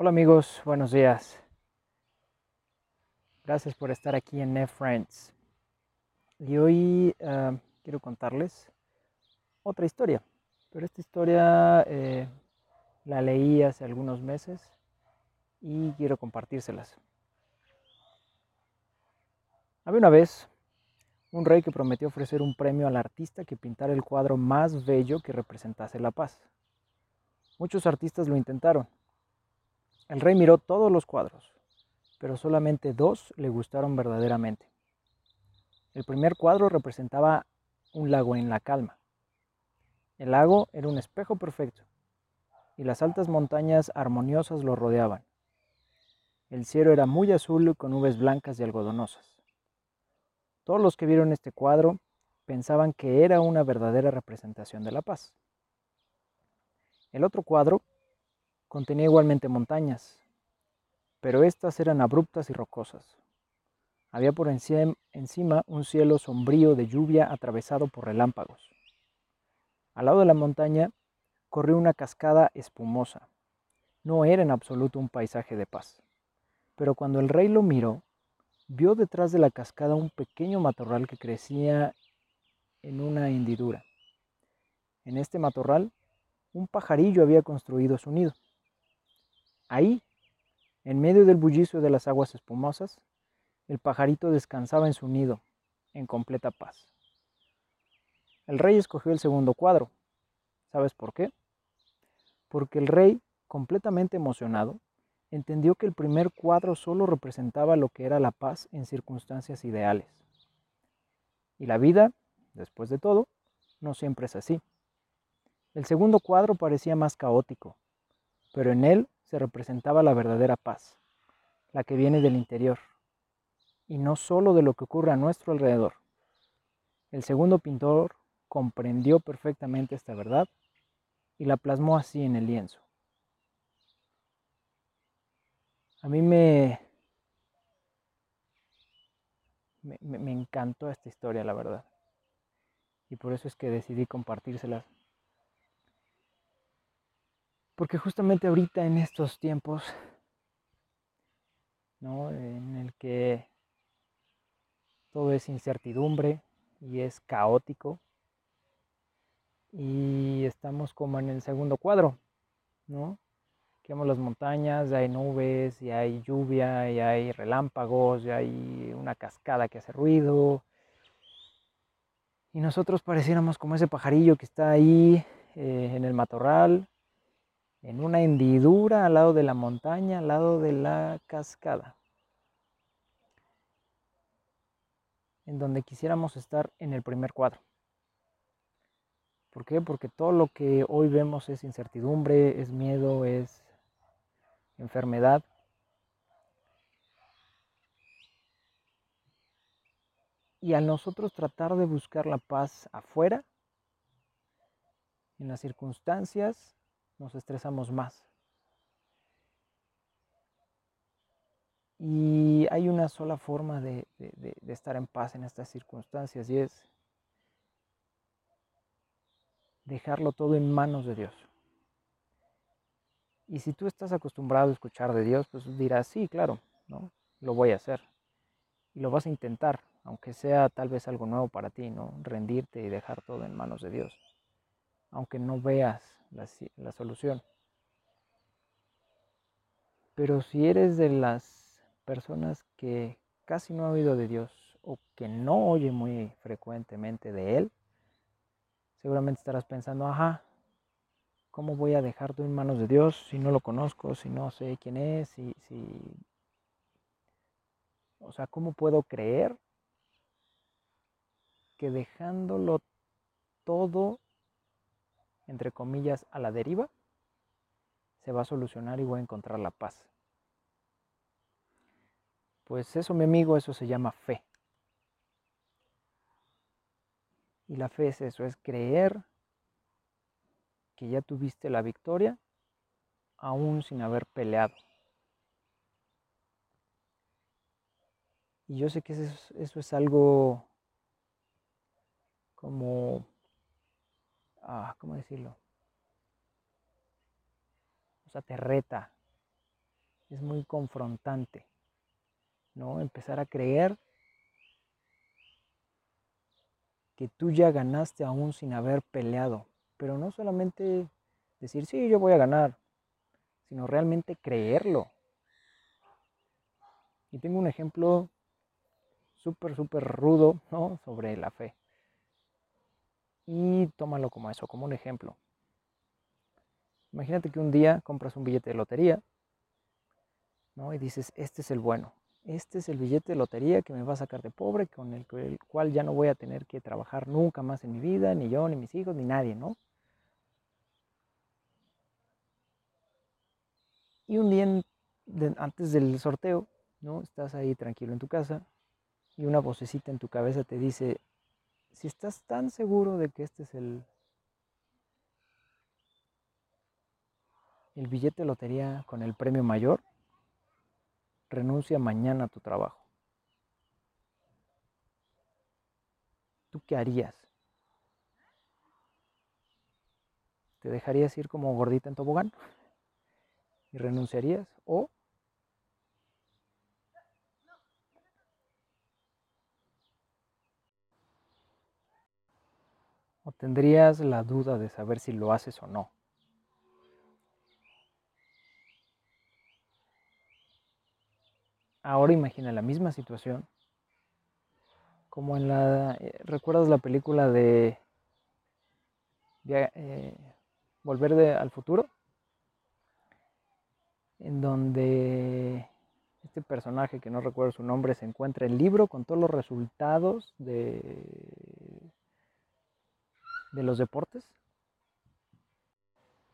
Hola amigos, buenos días. Gracias por estar aquí en NetFriends. Y hoy uh, quiero contarles otra historia. Pero esta historia eh, la leí hace algunos meses y quiero compartírselas. Había una vez un rey que prometió ofrecer un premio al artista que pintara el cuadro más bello que representase la paz. Muchos artistas lo intentaron, el rey miró todos los cuadros, pero solamente dos le gustaron verdaderamente. El primer cuadro representaba un lago en la calma. El lago era un espejo perfecto y las altas montañas armoniosas lo rodeaban. El cielo era muy azul con nubes blancas y algodonosas. Todos los que vieron este cuadro pensaban que era una verdadera representación de la paz. El otro cuadro Contenía igualmente montañas, pero éstas eran abruptas y rocosas. Había por encima un cielo sombrío de lluvia atravesado por relámpagos. Al lado de la montaña corrió una cascada espumosa. No era en absoluto un paisaje de paz. Pero cuando el rey lo miró, vio detrás de la cascada un pequeño matorral que crecía en una hendidura. En este matorral, un pajarillo había construido su nido. Ahí, en medio del bullicio de las aguas espumosas, el pajarito descansaba en su nido, en completa paz. El rey escogió el segundo cuadro. ¿Sabes por qué? Porque el rey, completamente emocionado, entendió que el primer cuadro solo representaba lo que era la paz en circunstancias ideales. Y la vida, después de todo, no siempre es así. El segundo cuadro parecía más caótico, pero en él se representaba la verdadera paz, la que viene del interior, y no solo de lo que ocurre a nuestro alrededor. El segundo pintor comprendió perfectamente esta verdad y la plasmó así en el lienzo. A mí me, me, me, encantó esta historia, la verdad. Y por eso es que decidí compartírselas porque justamente ahorita en estos tiempos, en el que todo es incertidumbre y es caótico, y estamos como en el segundo cuadro, ¿no? Que vemos las montañas, hay nubes, y hay lluvia, y hay relámpagos, y hay una cascada que hace ruido. Y nosotros pareciéramos como ese pajarillo que está ahí eh, en el matorral, en una hendidura al lado de la montaña, al lado de la cascada, en donde quisiéramos estar en el primer cuadro. ¿Por qué? Porque todo lo que hoy vemos es incertidumbre, es miedo, es enfermedad. Y al nosotros tratar de buscar la paz afuera, en las circunstancias, nos estresamos más. Y hay una sola forma de, estar en paz en estas circunstancias y es dejarlo todo en manos de Dios. Y si tú estás acostumbrado a escuchar de Dios, pues dirás, sí, claro, ¿no? Lo voy a hacer. Y lo vas a intentar, aunque sea tal vez algo nuevo para ti, ¿no? Rendirte y dejar todo en manos de Dios. Aunque no veas la, solución. Pero si eres de las personas que casi no ha oído de Dios o que no oye muy frecuentemente de Él, seguramente estarás pensando, ajá, ¿cómo voy a dejar todo en manos de Dios si no lo conozco, si no sé quién es, si, si... O sea, ¿cómo puedo creer que dejándolo todo entre comillas, a la deriva, se va a solucionar y voy a encontrar la paz. Pues eso, mi amigo, eso se llama fe. Y la fe es eso, es creer que ya tuviste la victoria aún sin haber peleado. Y yo sé que eso, eso es algo como ah, ¿cómo decirlo? O sea, te reta, es muy confrontante, ¿no? Empezar a creer que tú ya ganaste aún sin haber peleado, pero no solamente decir, sí, yo voy a ganar, sino realmente creerlo. Y tengo un ejemplo súper, súper rudo, ¿no? Sobre la fe. Y tómalo como eso, como un ejemplo. Imagínate que un día compras un billete de lotería, ¿no? Y dices, este es el bueno, este es el billete de lotería que me va a sacar de pobre, con el, cual ya no voy a tener que trabajar nunca más en mi vida, ni yo, ni mis hijos, ni nadie, ¿no? Y un día antes del sorteo, ¿no? Estás ahí tranquilo en tu casa y una vocecita en tu cabeza te dice, si estás tan seguro de que este es el, el billete lotería con el premio mayor, renuncia mañana a tu trabajo. ¿Tú qué harías? ¿Te dejarías ir como gordita en tobogán? ¿Y renunciarías? ¿O ¿O tendrías la duda de saber si lo haces o no? Ahora imagina la misma situación, como en la... Eh, ¿Recuerdas la película de eh, Volver al futuro? En donde este personaje, que no recuerdo su nombre, se encuentra el libro con todos los resultados de, de los deportes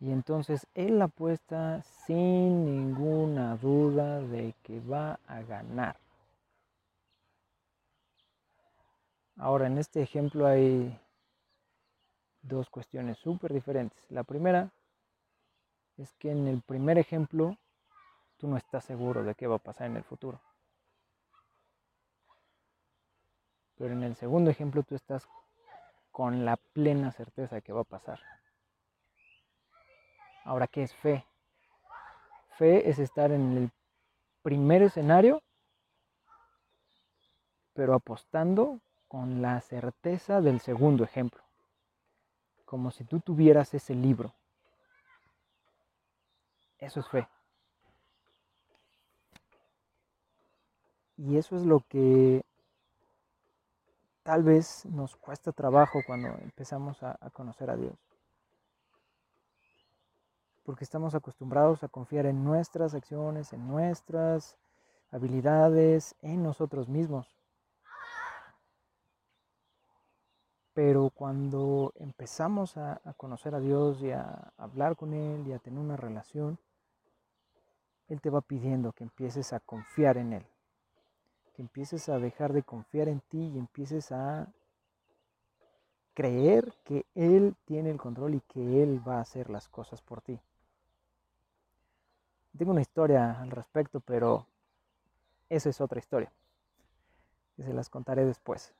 y entonces él apuesta sin ninguna duda de que va a ganar. Ahora, en este ejemplo hay dos cuestiones súper diferentes. La primera es que en el primer ejemplo tú no estás seguro de qué va a pasar en el futuro. Pero en el segundo ejemplo tú estás con la plena certeza que va a pasar. Ahora, ¿qué es fe? Fe es estar en el primer escenario, pero apostando con la certeza del segundo ejemplo, como si tú tuvieras ese libro. Eso es fe. Y eso es lo que tal vez nos cuesta trabajo cuando empezamos a, conocer a Dios porque estamos acostumbrados a confiar en nuestras acciones, en nuestras habilidades, en nosotros mismos. Pero cuando empezamos a, conocer a Dios y a hablar con Él y a tener una relación, Él te va pidiendo que empieces a confiar en Él, que empieces a dejar de confiar en ti y empieces a creer que Él tiene el control y que Él va a hacer las cosas por ti. Tengo una historia al respecto, pero esa es otra historia. Que se las contaré después.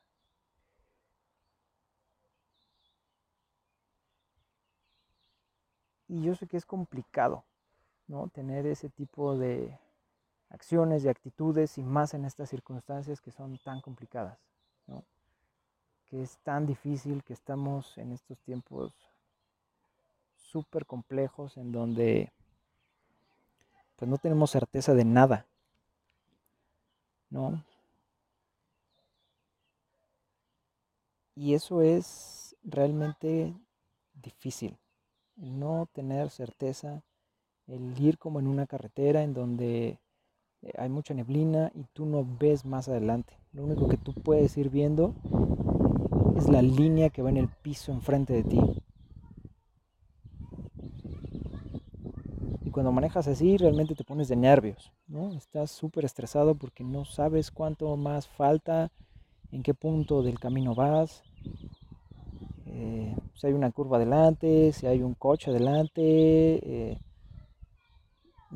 Y yo sé que es complicado, ¿no? Tener ese tipo de acciones y actitudes y más en estas circunstancias que son tan complicadas. Que es tan difícil que estamos en estos tiempos súper complejos en donde pues no tenemos certeza de nada. ¿No? Y eso es realmente difícil. El no tener certeza, el ir como en una carretera en donde hay mucha neblina y tú no ves más adelante. Lo único que tú puedes ir viendo es la línea que va en el piso enfrente de ti. cuando manejas así realmente te pones de nervios, ¿no? Estás súper estresado porque no sabes cuánto más falta, en qué punto del camino vas, eh, si hay una curva adelante, si hay un coche adelante. Eh,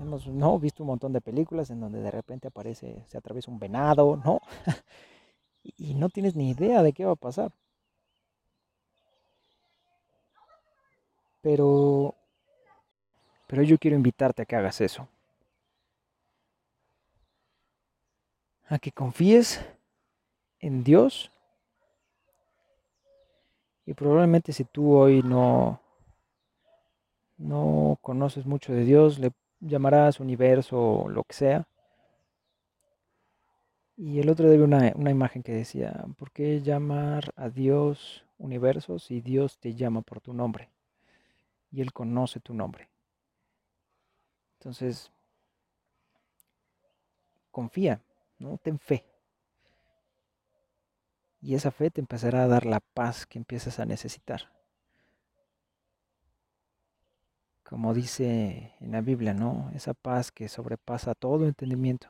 hemos ¿no? visto un montón de películas en donde de repente aparece, se atraviesa un venado, ¿no? y no tienes ni idea de qué va a pasar. Pero pero yo quiero invitarte a que hagas eso. a que confíes en Dios. Y probablemente si tú hoy no, no conoces mucho de Dios, le llamarás universo o lo que sea. Y el otro vi una, una imagen que decía, ¿por qué llamar a Dios universo si Dios te llama por tu nombre? Y Él conoce tu nombre. Entonces, confía, ¿no? Ten fe. Y esa fe te empezará a dar la paz que empiezas a necesitar. Como dice en la Biblia, ¿no? Esa paz que sobrepasa todo entendimiento.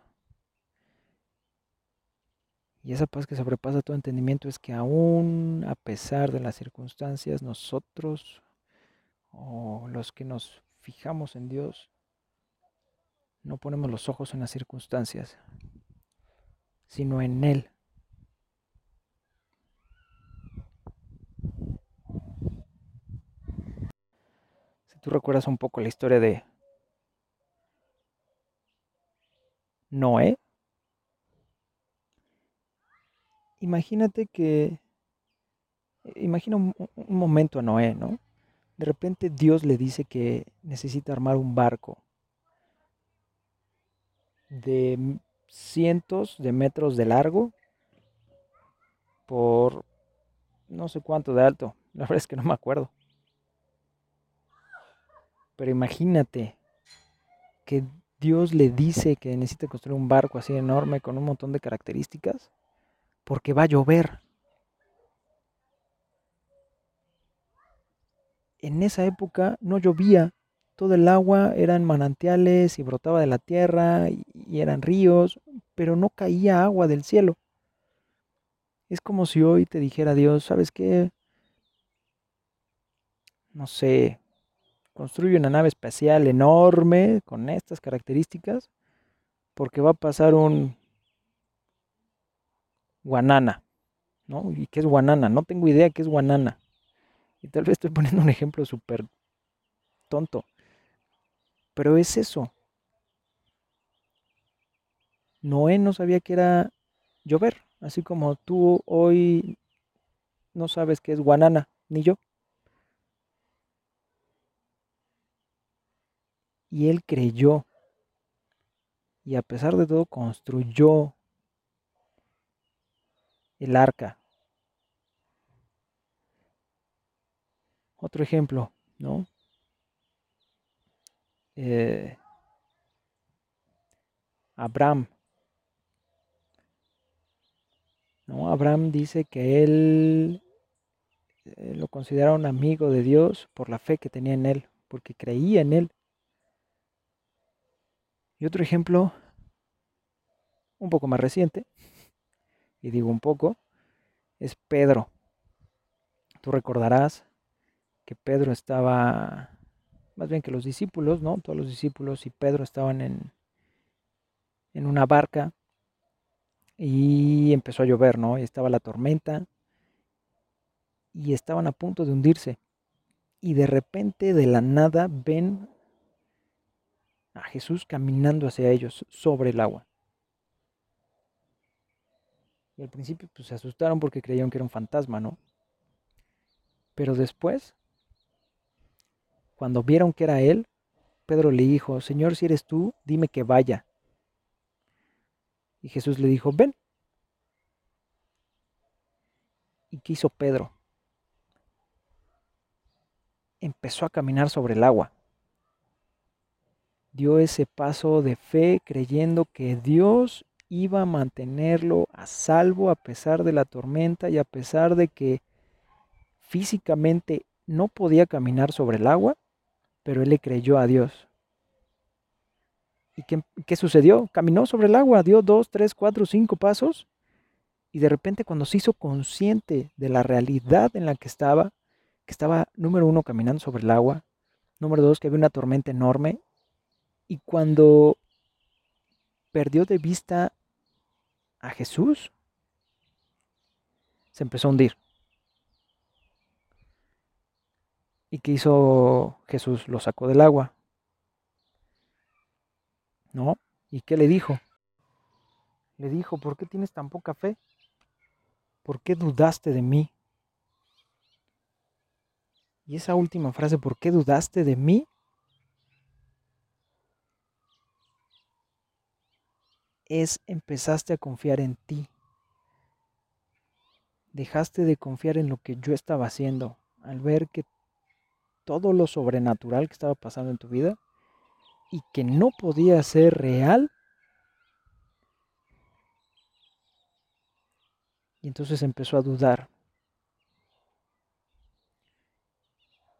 Y esa paz que sobrepasa todo entendimiento es que aún a pesar de las circunstancias, nosotros o los que nos fijamos en Dios, no ponemos los ojos en las circunstancias, sino en Él. Tú recuerdas un poco la historia de Noé, imagínate que, imagina un, un momento a Noé, ¿no? De repente Dios le dice que necesita armar un barco de cientos de metros de largo por no sé cuánto de alto. La verdad es que no me acuerdo. Pero imagínate que Dios le dice que necesita construir un barco así enorme con un montón de características porque va a llover. En esa época no llovía todo el agua eran manantiales y brotaba de la tierra y eran ríos, pero no caía agua del cielo. Es como si hoy te dijera Dios, ¿sabes qué? No sé, construye una nave espacial enorme con estas características porque va a pasar un guanana, ¿no? ¿Y qué es guanana? No tengo idea qué es guanana. Y tal vez estoy poniendo un ejemplo súper tonto. Pero es eso. Noé no sabía que era llover, así como tú hoy no sabes qué es guanana, ni yo. Y él creyó. Y a pesar de todo construyó el arca. Otro ejemplo, ¿no? eh, Abraham. ¿no? Abraham dice que él eh, lo considera un amigo de Dios por la fe que tenía en él, porque creía en él. Y otro ejemplo, un poco más reciente, y digo un poco, es Pedro. Tú recordarás que Pedro estaba más bien que los discípulos, ¿no? Todos los discípulos y Pedro estaban en, en una barca y empezó a llover, ¿no? Y estaba la tormenta y estaban a punto de hundirse. Y de repente, de la nada, ven a Jesús caminando hacia ellos sobre el agua. Y al principio pues, se asustaron porque creyeron que era un fantasma, ¿no? Pero después cuando vieron que era él, Pedro le dijo, Señor, si eres tú, dime que vaya. Y Jesús le dijo, ven. ¿Y qué hizo Pedro? Empezó a caminar sobre el agua. Dio ese paso de fe creyendo que Dios iba a mantenerlo a salvo a pesar de la tormenta y a pesar de que físicamente no podía caminar sobre el agua, pero él le creyó a Dios. ¿Y qué, sucedió? Caminó sobre el agua, dio dos, tres, cuatro, cinco pasos y de repente cuando se hizo consciente de la realidad en la que estaba, que estaba, número uno, caminando sobre el agua, número dos, que había una tormenta enorme, y cuando perdió de vista a Jesús, se empezó a hundir. ¿Y qué hizo Jesús? Lo sacó del agua. ¿No? ¿Y qué le dijo? le dijo, ¿por qué tienes tan poca fe? ¿Por qué dudaste de mí? Y esa última frase, ¿por qué dudaste de mí? Es empezaste a confiar en ti. Dejaste de confiar en lo que yo estaba haciendo al ver que todo lo sobrenatural que estaba pasando en tu vida y que no podía ser real. Y entonces empezó a dudar.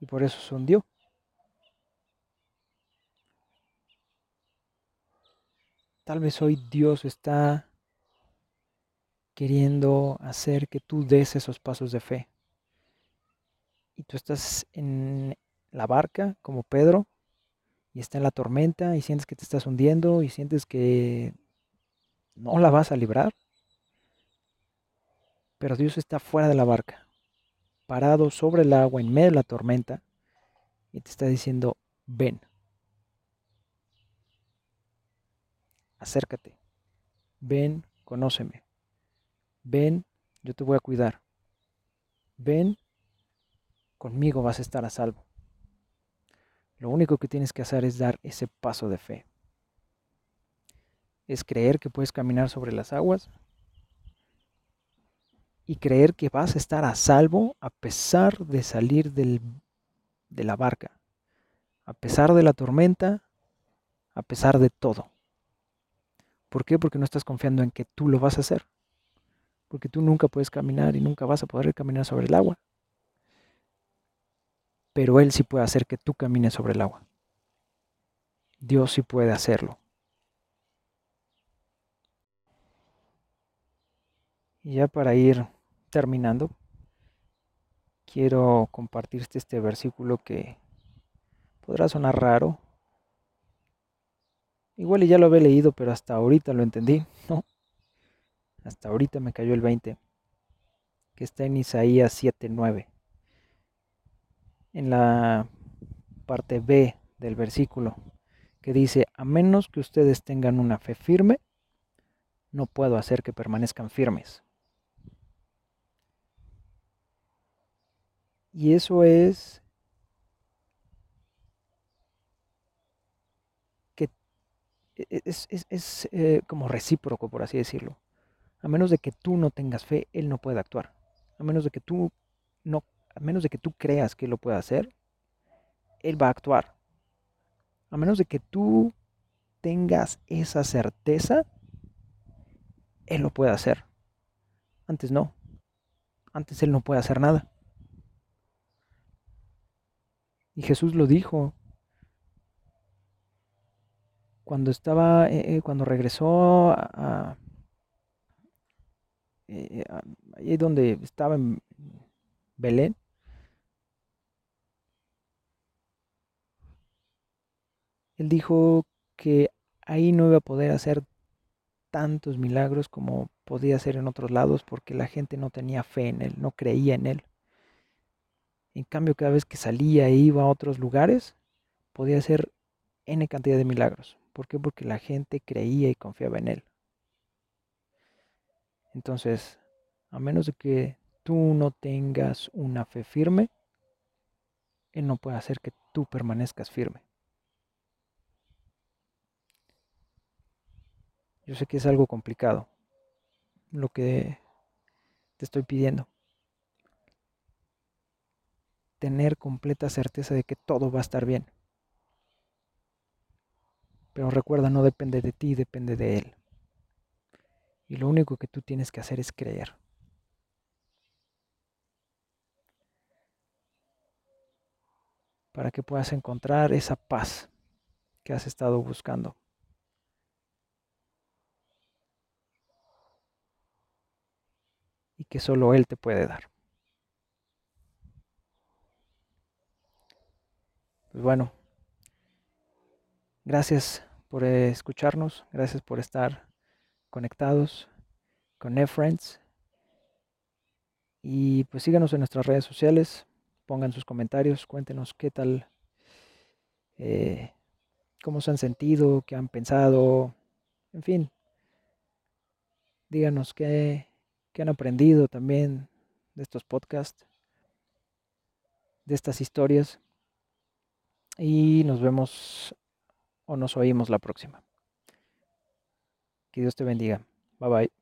Y por eso se hundió. Tal vez hoy Dios está queriendo hacer que tú des esos pasos de fe y tú estás en la barca como Pedro y está en la tormenta y sientes que te estás hundiendo y sientes que no la vas a librar. Pero Dios está fuera de la barca, parado sobre el agua en medio de la tormenta y te está diciendo, ven, acércate, ven, conóceme, ven, yo te voy a cuidar, ven conmigo vas a estar a salvo. Lo único que tienes que hacer es dar ese paso de fe. Es creer que puedes caminar sobre las aguas y creer que vas a estar a salvo a pesar de salir del, de la barca, a pesar de la tormenta, a pesar de todo. ¿Por qué? Porque no estás confiando en que tú lo vas a hacer. Porque tú nunca puedes caminar y nunca vas a poder caminar sobre el agua pero Él sí puede hacer que tú camines sobre el agua. Dios sí puede hacerlo. Y ya para ir terminando, quiero compartirte este versículo que podrá sonar raro. Igual ya lo había leído, pero hasta ahorita lo entendí, ¿no? Hasta ahorita me cayó el 20, que está en Isaías 7:9 en la parte B del versículo, que dice, a menos que ustedes tengan una fe firme, no puedo hacer que permanezcan firmes. Y eso es e, e, es, eh, como recíproco, por así decirlo. A menos de que tú no tengas fe, Él no puede actuar. A menos de que tú no a menos de que tú creas que lo puede hacer, Él va a actuar. A menos de que tú tengas esa certeza, Él lo puede hacer. Antes no. Antes Él no puede hacer nada. Y Jesús lo dijo cuando estaba, eh, eh, cuando regresó a, eh, ahí donde estaba en Belén, Él dijo que ahí no iba a poder hacer tantos milagros como podía hacer en otros lados porque la gente no tenía fe en él, no creía en él. En cambio, cada vez que salía e iba a otros lugares, podía hacer N cantidad de milagros. ¿Por qué? Porque la gente creía y confiaba en él. Entonces, a menos de que tú no tengas una fe firme, él no puede hacer que tú permanezcas firme. Yo sé que es algo complicado lo que te estoy pidiendo. Tener completa certeza de que todo va a estar bien. Pero recuerda, no depende de ti, depende de Él. Y lo único que tú tienes que hacer es creer. Para que puedas encontrar esa paz que has estado buscando. y que solo Él te puede dar. Pues bueno, gracias por escucharnos, gracias por estar conectados con NetFriends. Y pues síganos en nuestras redes sociales, pongan sus comentarios, cuéntenos qué tal, eh, cómo se han sentido, qué han pensado, en fin, Díganos qué, qué han aprendido también de estos podcasts, de estas historias. Y nos vemos o nos oímos la próxima. Que Dios te bendiga. Bye bye.